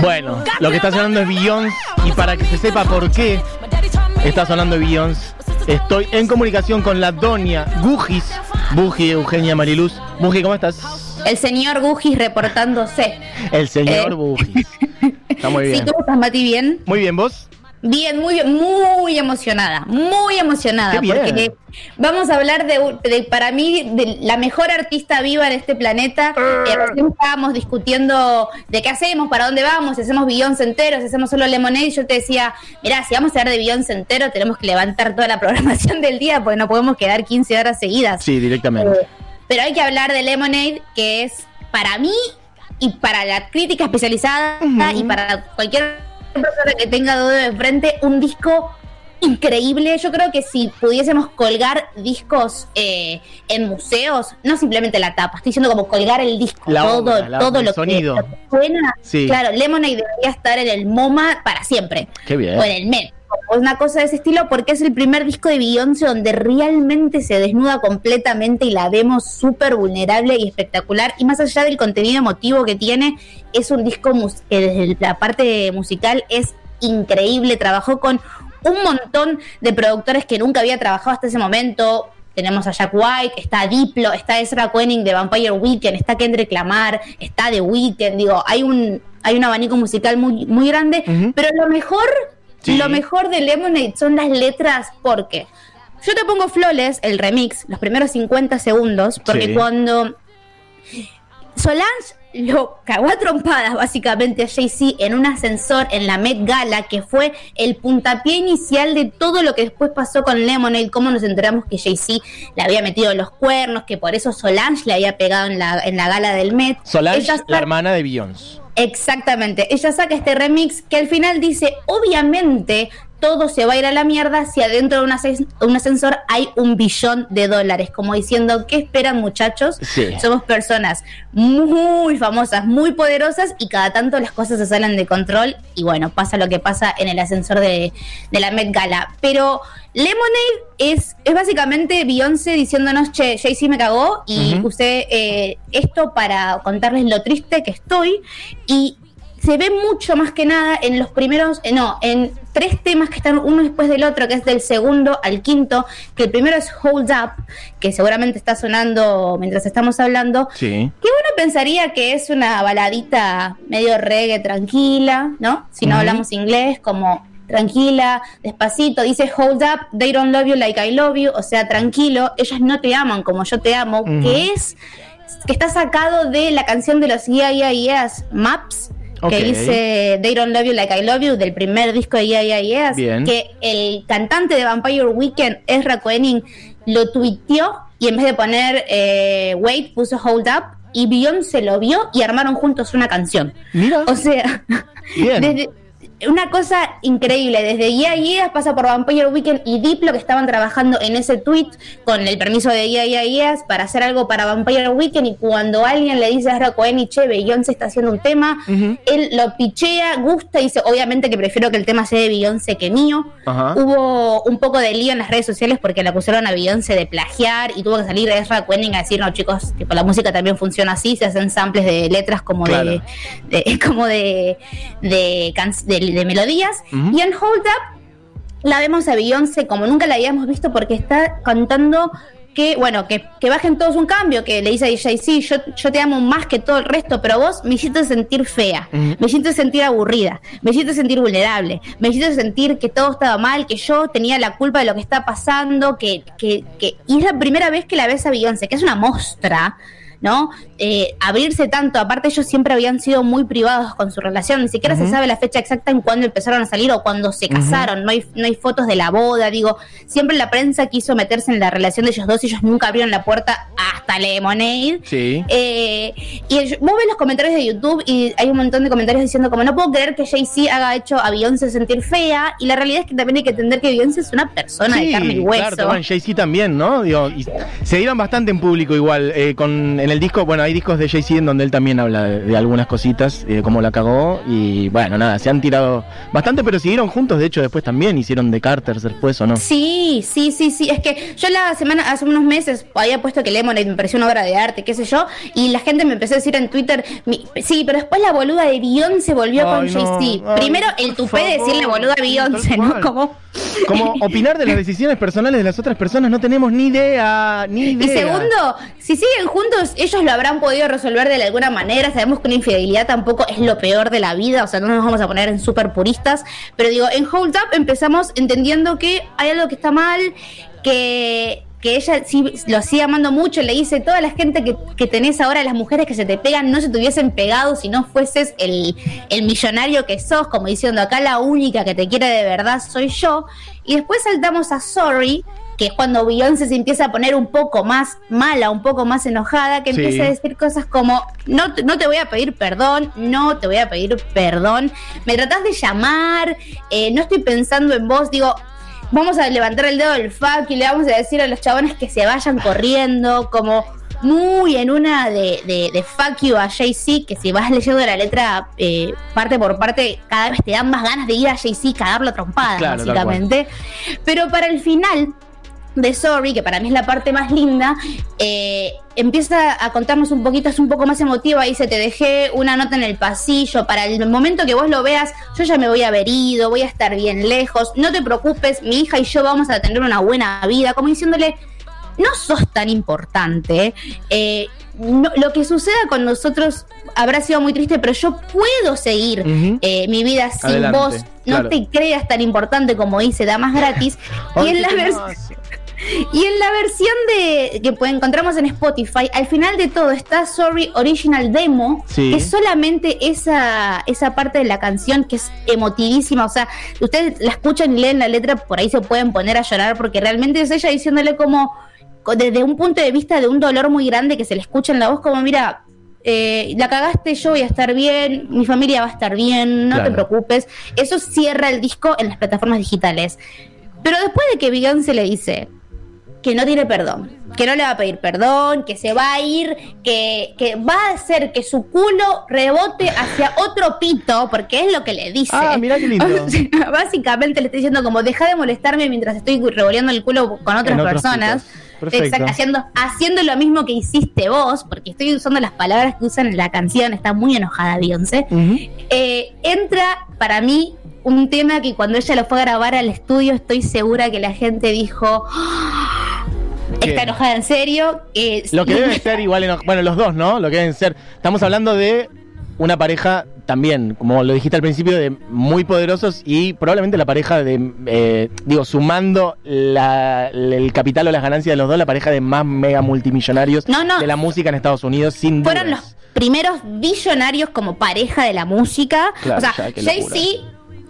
Bueno, lo que está sonando es Beyoncé y para que se sepa por qué está sonando Beyoncé, estoy en comunicación con la doña Gugis, Buji Eugenia Mariluz. Buji, ¿cómo estás? El señor Gugis reportándose. El señor Eh. Bugis. Está muy Sí, bien. ¿cómo estás, Mati? ¿Bien? Muy bien, ¿vos? Bien, muy, muy emocionada, muy emocionada, Qué bien. porque vamos a hablar de, para mí, de la mejor artista viva en este planeta. Eh, recién estábamos discutiendo de qué hacemos, para dónde vamos, si hacemos Beyoncé entero, si hacemos solo Lemonade, y yo te decía, mirá, si vamos a hablar de Beyoncé entero, tenemos que levantar toda la programación del día, porque no podemos quedar 15 horas seguidas. Sí, directamente. Eh, pero hay que hablar de Lemonade, que es para mí y para la crítica especializada y para cualquier persona que tenga duda de frente, un disco increíble. Yo creo que si pudiésemos colgar discos eh, en museos, no simplemente la tapa, estoy diciendo como colgar el disco, La todo, la- todo lo, sonido. Que, lo que suena. Sí. Claro, Lemonade debería estar en el MoMA para siempre Qué bien. o en el Met. Una cosa de ese estilo porque es el primer disco de Beyoncé donde realmente se desnuda completamente y la vemos súper vulnerable y espectacular. Y más allá del contenido emotivo que tiene, es un disco que desde la parte musical es increíble. Trabajó con un montón de productores que nunca había trabajado hasta ese momento. Tenemos a Jack White, está Diplo, está Ezra Koenig de Vampire Weekend, está Kendrick Lamar, está The Weeknd. Digo, hay un, hay un abanico musical muy, muy grande. Pero lo mejor, Sí. lo mejor de Lemonade son las letras, porque yo te pongo Flawless, el remix, los primeros 50 segundos, porque Sí. cuando Solange lo cagó a trompadas básicamente a Jay-Z en un ascensor en la Met Gala, que fue el puntapié inicial de todo lo que después pasó con Lemonade, cómo nos enteramos que Jay-Z le había metido los cuernos, que por eso Solange le había pegado en la, en la gala del Met. Solange, Ella la hermana de Beyoncé. Exactamente. Ella saca este remix que al final dice, obviamente todo se va a ir a la mierda si adentro de un, ascens- un ascensor hay un billón de dólares. Como diciendo, ¿qué esperan muchachos? Sí. Somos personas muy famosas, muy poderosas y cada tanto las cosas se salen de control y bueno, pasa lo que pasa en el ascensor de, de la Met Gala. Pero Lemonade es, es básicamente Beyoncé diciéndonos, che, Jay-Z me cagó y Ujú. usted eh, esto para contarles lo triste que estoy y se ve mucho más que nada en los primeros, eh, no, en tres temas que están uno después del otro, que es del segundo al quinto, que el primero es Hold Up, que seguramente está sonando mientras estamos hablando, Sí. que uno pensaría que es una baladita medio reggae tranquila, ¿no? Si no hablamos inglés, como tranquila, despacito, dice hold up, they don't love you like I love you, o sea, tranquilo, ellas no te aman como yo te amo, que es, que está sacado de la canción de los Yeah Yeah Yeahs, Maps, Que dice They don't love you like I love you, del primer disco de Yeah Yeah Bien. que el cantante de Vampire Weekend, Ezra Koenig, lo tuiteó y en vez de poner eh, Wait, puso Hold Up y Beyoncé lo vio y armaron juntos una canción. Mira. O sea, Bien. desde- una cosa increíble, desde Yeah Yeahs pasa por Vampire Weekend y Diplo que estaban trabajando en ese tweet con el permiso de Yeah Yeah Yeahs para hacer algo para Vampire Weekend y cuando alguien le dice a Ezra Koenig, che, Beyoncé está haciendo un tema, él lo pichea, gusta y dice, obviamente que prefiero que el tema sea de Beyoncé que mío. Hubo un poco de lío en las redes sociales porque le acusaron a Beyoncé de plagiar y tuvo que salir Ezra Koenig a decir, no chicos, tipo, la música también funciona así, se hacen samples de letras como Claro. de, de- como de, de, can- de- de melodías. Ujú. Y en Hold Up la vemos a Beyoncé como nunca la habíamos visto porque está cantando que, bueno, que, que bajen todos un cambio, que le dice a Jay-Z, yo, yo te amo más que todo el resto, pero vos me hiciste sentir fea, Ujú. me hiciste sentir aburrida, me hiciste sentir vulnerable, me hiciste sentir que todo estaba mal, que yo tenía la culpa de lo que está pasando, que, que, que... Y es la primera vez que la ves a Beyoncé, que es una mostra, ¿no? Eh, abrirse tanto, aparte ellos siempre habían sido muy privados con su relación, ni siquiera se sabe la fecha exacta en cuándo empezaron a salir o cuando se casaron, no hay, no hay fotos de la boda, digo, siempre la prensa quiso meterse en la relación de ellos dos y ellos nunca abrieron la puerta hasta Lemonade. Sí. Eh, y el- vos ves los comentarios de YouTube y hay un montón de comentarios diciendo como no puedo creer que Jay-Z haga hecho a Beyoncé sentir fea y la realidad es que también hay que entender que Beyoncé es una persona de carne y hueso. Claro, bueno, Jay-Z también, ¿no? Digo, y se dieron bastante en público igual. eh, con, en el disco, bueno, hay discos de Jay-Z en donde él también habla de, de algunas cositas, de cómo la cagó. Y bueno, nada, se han tirado bastante, pero siguieron juntos. De hecho, después también hicieron de Carter después, ¿o no? Sí, sí, sí, sí. Es que yo la semana, hace unos meses, había puesto que Lemonade pareció una obra de arte, qué sé yo. Y la gente me empezó a decir en Twitter, sí, pero después la boluda de Beyoncé volvió Ay, con no. Jay-Z. Ay, Primero, el tupé de decirle boluda a Beyoncé, ¿no? Como. Como opinar de las decisiones personales de las otras personas, no tenemos ni idea, ni idea. Y segundo, si siguen juntos, ellos lo habrán podido resolver de alguna manera. Sabemos que una infidelidad tampoco es lo peor de la vida, o sea, no nos vamos a poner en súper puristas. Pero digo, en Hold Up empezamos entendiendo que hay algo que está mal, que, que ella sí lo sigue amando mucho. Le dice: Toda la gente que, que tenés ahora, las mujeres que se te pegan, no se te hubiesen pegado si no fueses el, el millonario que sos, como diciendo: Acá la única que te quiere de verdad soy yo. Y después saltamos a Sorry que es cuando Beyoncé se empieza a poner un poco más mala, un poco más enojada, que Sí. empieza a decir cosas como, no, te- no te voy a pedir perdón, no te voy a pedir perdón, me tratás de llamar, eh, no estoy pensando en vos, digo, vamos a levantar el dedo del fuck y le vamos a decir a los chabones que se vayan corriendo, como muy en una de, de, de fuck you a Jay-Z, que si vas leyendo la letra eh, parte por parte, cada vez te dan más ganas de ir a Jay-Z y cagarlo a trompadas, Claro, básicamente. Pero para el final de Sorry, que para mí es la parte más linda, eh, empieza a contarnos un poquito, es un poco más emotiva, dice, te dejé una nota en el pasillo, para el momento que vos lo veas, yo ya me voy a haber ido, voy a estar bien lejos, no te preocupes, mi hija y yo vamos a tener una buena vida, como diciéndole, no sos tan importante, eh, no- lo que suceda con nosotros habrá sido muy triste, pero yo puedo seguir eh, mi vida sin Adelante, vos, no claro. te creas tan importante como dice Damas Gratis, y en la versión... Y en la versión de que pues, encontramos en Spotify, al final de todo está Sorry Original Demo, Sí. que es solamente esa, esa parte de la canción que es emotivísima. O sea, ustedes la escuchan y leen la letra, por ahí se pueden poner a llorar, porque realmente es ella diciéndole como, co- desde un punto de vista de un dolor muy grande que se le escucha en la voz, como, mira, eh, la cagaste, yo voy a estar bien, mi familia va a estar bien, no Claro. te preocupes. Eso cierra el disco en las plataformas digitales. Pero después de que Beyoncé le dice que no tiene perdón, que no le va a pedir perdón, que se va a ir, que, que va a hacer que su culo rebote hacia otro pito, porque es lo que le dice. Ah, mirá qué lindo. O sea, básicamente le está diciendo como deja de molestarme mientras estoy revoleando el culo con otras personas. Exacto, haciendo, haciendo lo mismo que hiciste vos, porque estoy usando las palabras que usan en la canción, está muy enojada Beyoncé. Eh, entra para mí un tema que cuando ella lo fue a grabar al estudio estoy segura que la gente dijo "Ah, ¿Qué? está enojada en serio eh, Lo que deben ser igual, eno- bueno, los dos, ¿no? Lo que deben ser. Estamos hablando de una pareja también, como lo dijiste al principio, de muy poderosos y probablemente la pareja de, eh, digo, sumando la- el capital o las ganancias de los dos, la pareja de más mega multimillonarios No, no. de la música en Estados Unidos, sin duda. fueron los primeros billonarios como pareja de la música Claro, o sea Jay-Z.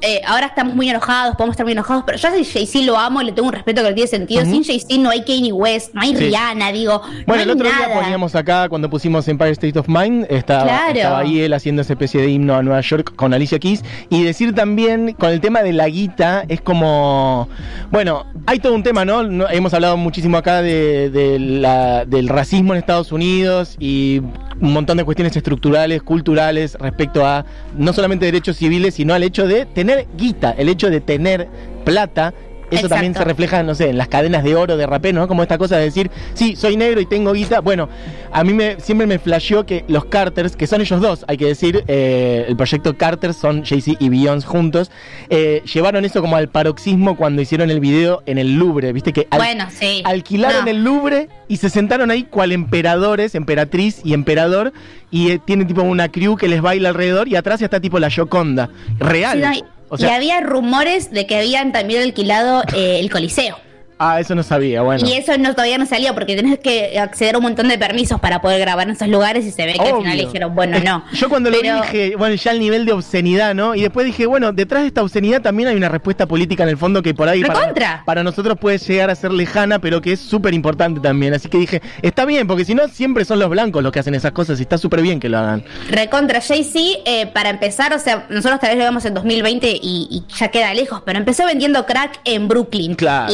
Eh, ahora estamos muy enojados, podemos estar muy enojados, pero yo a Jay-Z lo amo, le tengo un respeto que no tiene sentido. Sin Jay-Z no hay Kanye West, no hay Sí. Rihanna, digo. Bueno, no el otro nada. día poníamos acá, cuando pusimos Empire State of Mind, estaba, Claro. estaba ahí él haciendo esa especie de himno a Nueva York con Alicia Keys. Y decir también, con el tema de la guita, es como. Bueno, hay todo un tema, ¿no? No- hemos hablado muchísimo acá de, de la- del racismo en Estados Unidos y un montón de cuestiones estructurales, culturales, respecto a no solamente derechos civiles, sino al hecho de tener guita, el hecho de tener plata. Eso Exacto. también se refleja, no sé, en las cadenas de oro de rapé, ¿no? Como esta cosa de decir, sí, soy negro y tengo guita. Bueno, a mí me, siempre me flasheó que los Carters, que son ellos dos, hay que decir, eh, el proyecto Carter son Jay-Z y Beyoncé juntos, eh, llevaron eso como al paroxismo cuando hicieron el video en el Louvre, ¿viste? Que al- Bueno, sí. alquilaron No. el Louvre y se sentaron ahí cual emperadores, emperatriz y emperador, y eh, tienen tipo una crew que les baila alrededor y atrás está tipo la Yoconda. Real. Sí, y había rumores de que habían también alquilado eh, el Coliseo. Ah, eso no sabía, bueno. Y eso no, todavía no salió porque tenés que acceder a un montón de permisos para poder grabar en esos lugares y se ve que al final dijeron, bueno, no. Yo cuando lo vi Pero- dije, bueno, ya el nivel de obscenidad, ¿no? Y después dije, bueno, detrás de esta obscenidad también hay una respuesta política en el fondo que por ahí para, para nosotros puede llegar a ser lejana, pero que es súper importante también. Así que dije, está bien, porque si no, siempre son los blancos los que hacen esas cosas y está súper bien que lo hagan. Recontra Jay-Z, eh, para empezar, o sea, nosotros tal vez lo vemos en 2020 y, y ya queda lejos, pero empezó vendiendo crack en Brooklyn. Claro.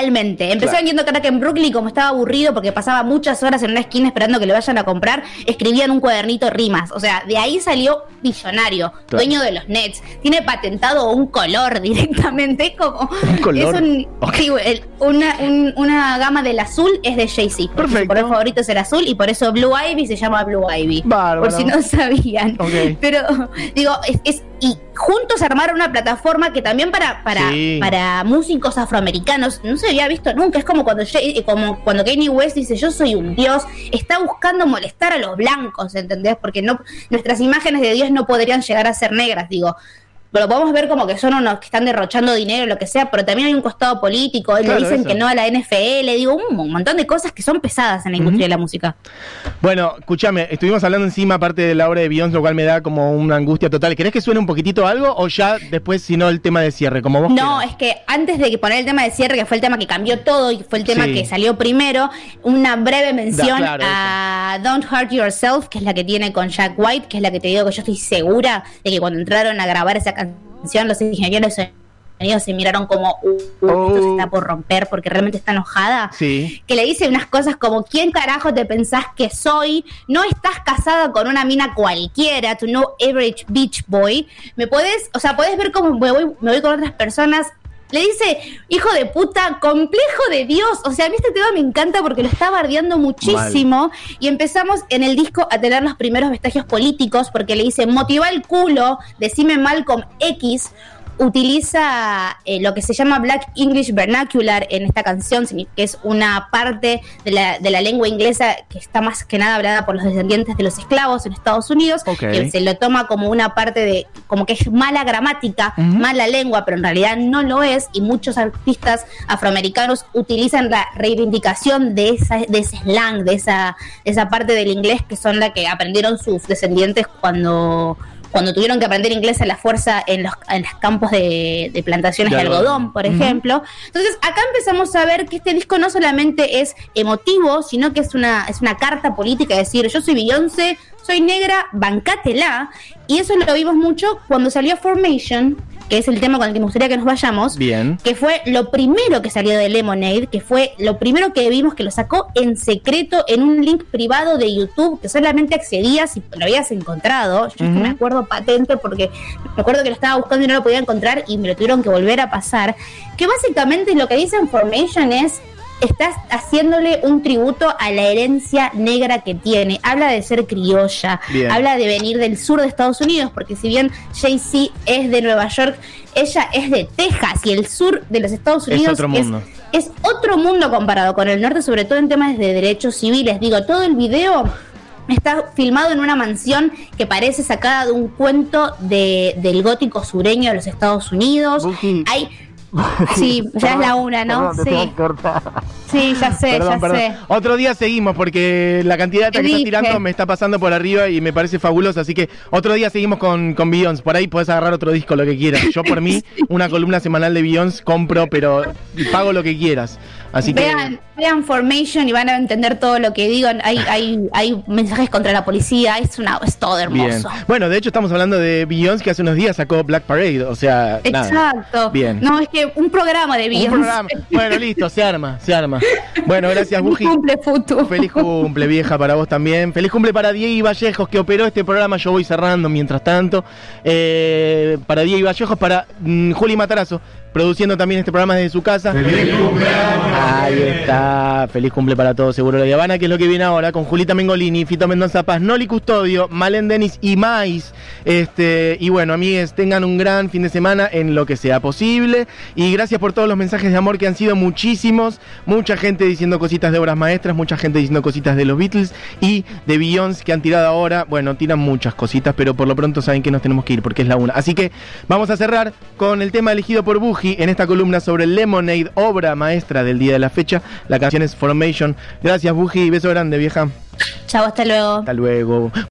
Literalmente. Empezó Claro. vendiendo crack en Brooklyn, como estaba aburrido porque pasaba muchas horas en una esquina esperando que le vayan a comprar, escribía en un cuadernito rimas. O sea, de ahí salió billonario, Claro. dueño de los Nets. Tiene patentado un color directamente, es como. ¿Un color? Es un- Ok. sí, el- una, un- una gama del azul es de Jay-Z. Perfecto. Su color favorito es el azul y por eso Blue Ivy se llama Blue Ivy. Bárbaro. Por si no sabían. Ok. Pero, digo, es, es- y juntos armaron una plataforma que también para, para, Sí. para músicos afroamericanos no se había visto nunca. Es como cuando, Jay- eh, como cuando Kanye West dice yo soy un dios, está buscando molestar a los blancos, ¿entendés? Porque no, nuestras imágenes de Dios no podrían llegar a ser negras, digo. Lo podemos ver como que son unos que están derrochando dinero, lo que sea, pero también hay un costado político. Le Claro, dicen eso. que no a la NFL, digo, un montón de cosas que son pesadas en la industria de la música. Bueno, escúchame, estuvimos hablando encima aparte de la obra de Beyoncé, lo cual me da como una angustia total. ¿Querés que suene un poquitito algo o ya después, si no, el tema de cierre, como vos No, quieras? es que antes de que poner el tema de cierre, que fue el tema que cambió todo y fue el tema Sí. que salió primero, una breve mención Da, claro, a Don't Hurt Yourself, que es la que tiene con Jack White, que es la que te digo que yo estoy segura de que cuando entraron a grabar esa canción, los ingenieros de sonido se miraron como, uh, esto se Oh. está por romper porque realmente está enojada. Sí. Que le dice unas cosas como, ¿quién carajo te pensás que soy? No estás casada con una mina cualquiera, tu no average beach boy. Me podés, o sea, podés ver cómo me voy, me voy con otras personas. Le dice, hijo de puta, complejo de Dios. O sea, a mí este tema me encanta porque lo está bardeando muchísimo. Y empezamos en el disco a tener los primeros vestigios políticos porque le dice, motiva el culo, decime Malcolm X utiliza eh, lo que se llama Black English Vernacular en esta canción, que es una parte de la, de la lengua inglesa que está más que nada hablada por los descendientes de los esclavos en Estados Unidos, que se lo toma como una parte de, como que es mala gramática, mala lengua, pero en realidad no lo es, y muchos artistas afroamericanos utilizan la reivindicación de, esa, de ese slang, de esa, de esa parte del inglés que son la que aprendieron sus descendientes cuando cuando tuvieron que aprender inglés a la fuerza en los, en los campos de, de plantaciones De de, algodón. por ejemplo. Entonces, acá empezamos a ver que este disco no solamente es emotivo, sino que es una, es una carta política, es decir, yo soy Beyoncé, soy negra, bancátela. Y eso lo vimos mucho cuando salió Formation, que es el tema con el que me gustaría que nos vayamos Bien. que fue lo primero que salió de Lemonade, que fue lo primero que vimos que lo sacó en secreto en un link privado de YouTube que solamente accedías si lo habías encontrado. Yo Ujú. me acuerdo patente porque me acuerdo que lo estaba buscando y no lo podía encontrar y me lo tuvieron que volver a pasar. Que básicamente lo que dice Information es estás haciéndole un tributo a la herencia negra que tiene. Habla de ser criolla, Bien. habla de venir del sur de Estados Unidos, porque si bien Jay-Z es de Nueva York, ella es de Texas y el sur de los Estados Es Unidos otro mundo. es otro mundo comparado con el norte, sobre todo en temas de derechos civiles. Digo, todo el video está filmado en una mansión que parece sacada de un cuento de, del gótico sureño de los Estados Unidos. Hay Sí, ya es la una, ¿no? Perdón, Sí. ya sé, Perdón, ya sé. Otro día seguimos porque la cantidad de data que estás tirando me está pasando por arriba y me parece fabuloso. Así que otro día seguimos con, con Beyoncé. Por ahí podés agarrar otro disco, lo que quieras. Yo por mí, una columna semanal de Beyoncé compro, pero pago lo que quieras. Así que. Vean, vean Formation y van a entender todo lo que digo. Hay, hay, hay mensajes contra la policía, es una es todo Bien. hermoso. Bueno, de hecho estamos hablando de Beyoncé que hace unos días sacó Black Parade, o sea, nada. Exacto. Bien. No, es que un programa de Un Beyoncé. programa. Bueno, listo, se arma, se arma. Bueno, gracias, Buji. Cumple Futu. Feliz cumple, vieja, para vos también. Feliz cumple para Diego Vallejos, que operó este programa. Yo voy cerrando mientras tanto. Eh, para Diego Vallejos, para mm, Juli Matarazo, produciendo también este programa desde su casa. Ahí está. Feliz cumple para todos, seguro la Habana, que es lo que viene ahora, con Julita Mengolini, Fito Mendoza Paz, Noli Custodio, Malen Denis y Mais. Este, y bueno, amigues, tengan un gran fin de semana en lo que sea posible. Y gracias por todos los mensajes de amor que han sido muchísimos. Mucha gente diciendo cositas de obras maestras, mucha gente diciendo cositas de los Beatles y de Beyoncé que han tirado ahora. Bueno, tiran muchas cositas, pero por lo pronto saben que nos tenemos que ir porque es la una. Así que vamos a cerrar con el tema elegido por En esta columna sobre Lemonade, obra maestra del día de la fecha. La canción es Formation. Gracias, Buji. Beso grande, vieja. Chao, hasta luego. Hasta luego.